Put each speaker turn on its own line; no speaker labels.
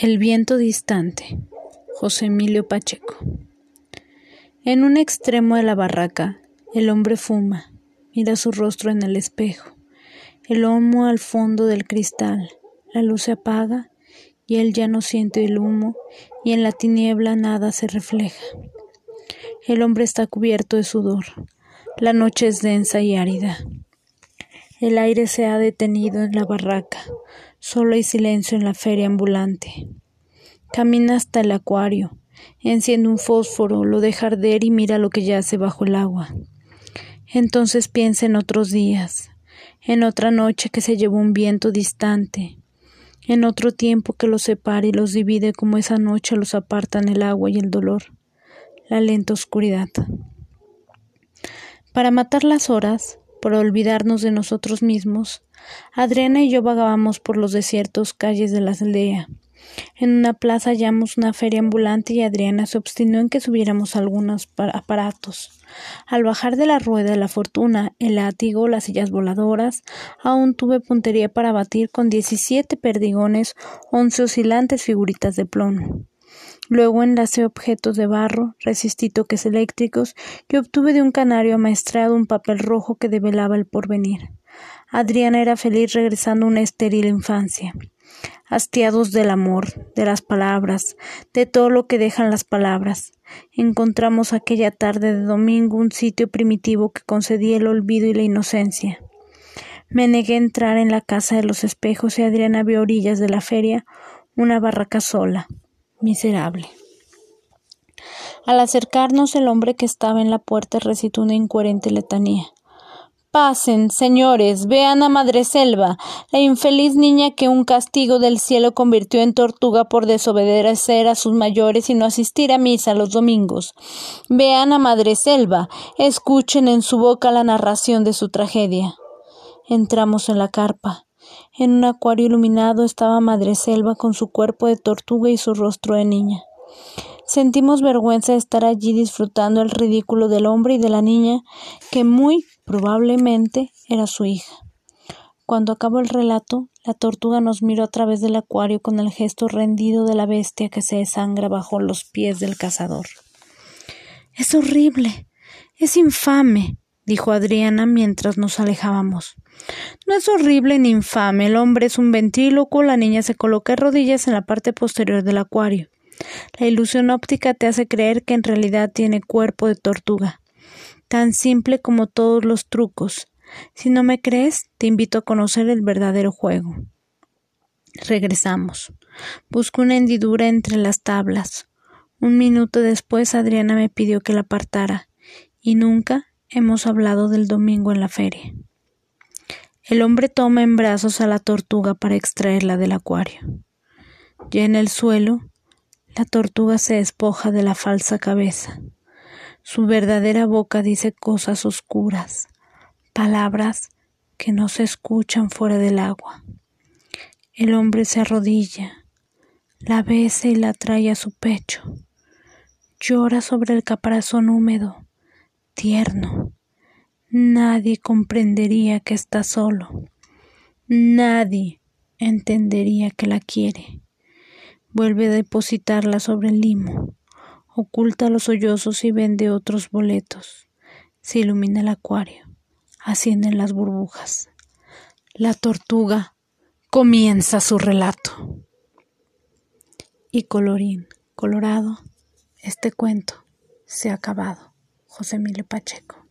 El viento distante. José Emilio Pacheco. En un extremo de la barraca, el hombre fuma, mira su rostro en el espejo, el humo al fondo del cristal, la luz se apaga y él ya no siente el humo y en la tiniebla nada se refleja. El hombre está cubierto de sudor, la noche es densa y árida. El aire se ha detenido en la barraca, solo hay silencio en la feria ambulante. Camina hasta el acuario, enciende un fósforo, lo deja arder y mira lo que yace bajo el agua. Entonces piensa en otros días, en otra noche que se llevó un viento distante, en otro tiempo que los separa y los divide como esa noche los apartan el agua y el dolor, la lenta oscuridad. Para matar las horas, por olvidarnos de nosotros mismos, Adriana y yo vagábamos por los desiertos calles de la aldea. En una plaza hallamos una feria ambulante y Adriana se obstinó en que subiéramos algunos aparatos. Al bajar de la rueda de la fortuna, el látigo, las sillas voladoras, aún tuve puntería para batir con diecisiete perdigones, once oscilantes figuritas de plomo. Luego enlacé objetos de barro, resistí toques eléctricos y obtuve de un canario amaestrado un papel rojo que develaba el porvenir. Adriana era feliz regresando a una estéril infancia. Hastiados del amor, de las palabras, de todo lo que dejan las palabras, encontramos aquella tarde de domingo un sitio primitivo que concedía el olvido y la inocencia. Me negué a entrar en la casa de los espejos y Adriana vio orillas de la feria una barraca sola, miserable. Al acercarnos el hombre que estaba en la puerta recitó una incoherente letanía. Pasen, señores, vean a Madre Selva, la infeliz niña que un castigo del cielo convirtió en tortuga por desobedecer a sus mayores y no asistir a misa los domingos. Vean a Madre Selva, escuchen en su boca la narración de su tragedia. Entramos en la carpa. En un acuario iluminado estaba Madre Selva con su cuerpo de tortuga y su rostro de niña. Sentimos vergüenza de estar allí disfrutando el ridículo del hombre y de la niña, que muy probablemente era su hija. Cuando acabó el relato, la tortuga nos miró a través del acuario con el gesto rendido de la bestia que se desangra bajo los pies del cazador. Es horrible. Es infame, dijo Adriana mientras nos alejábamos. No es horrible ni infame. El hombre es un ventríloco, la niña se coloca de rodillas en la parte posterior del acuario. La ilusión óptica te hace creer que en realidad tiene cuerpo de tortuga. Tan simple como todos los trucos. Si no me crees, te invito a conocer el verdadero juego. Regresamos. Busco una hendidura entre las tablas. Un minuto después Adriana me pidió que la apartara, y nunca hemos hablado del domingo en la feria. El hombre toma en brazos a la tortuga para extraerla del acuario. Ya en el suelo, la tortuga se despoja de la falsa cabeza. Su verdadera boca dice cosas oscuras, palabras que no se escuchan fuera del agua. El hombre se arrodilla, la besa y la trae a su pecho. Llora sobre el caparazón húmedo, tierno, Nadie comprendería que está solo. Nadie entendería que la quiere. Vuelve a depositarla sobre el limo. Oculta los sollozos y vende otros boletos. Se ilumina el acuario. Ascienden las burbujas. La tortuga comienza su relato. Y colorín colorado, este cuento se ha acabado. José Emilio Pacheco.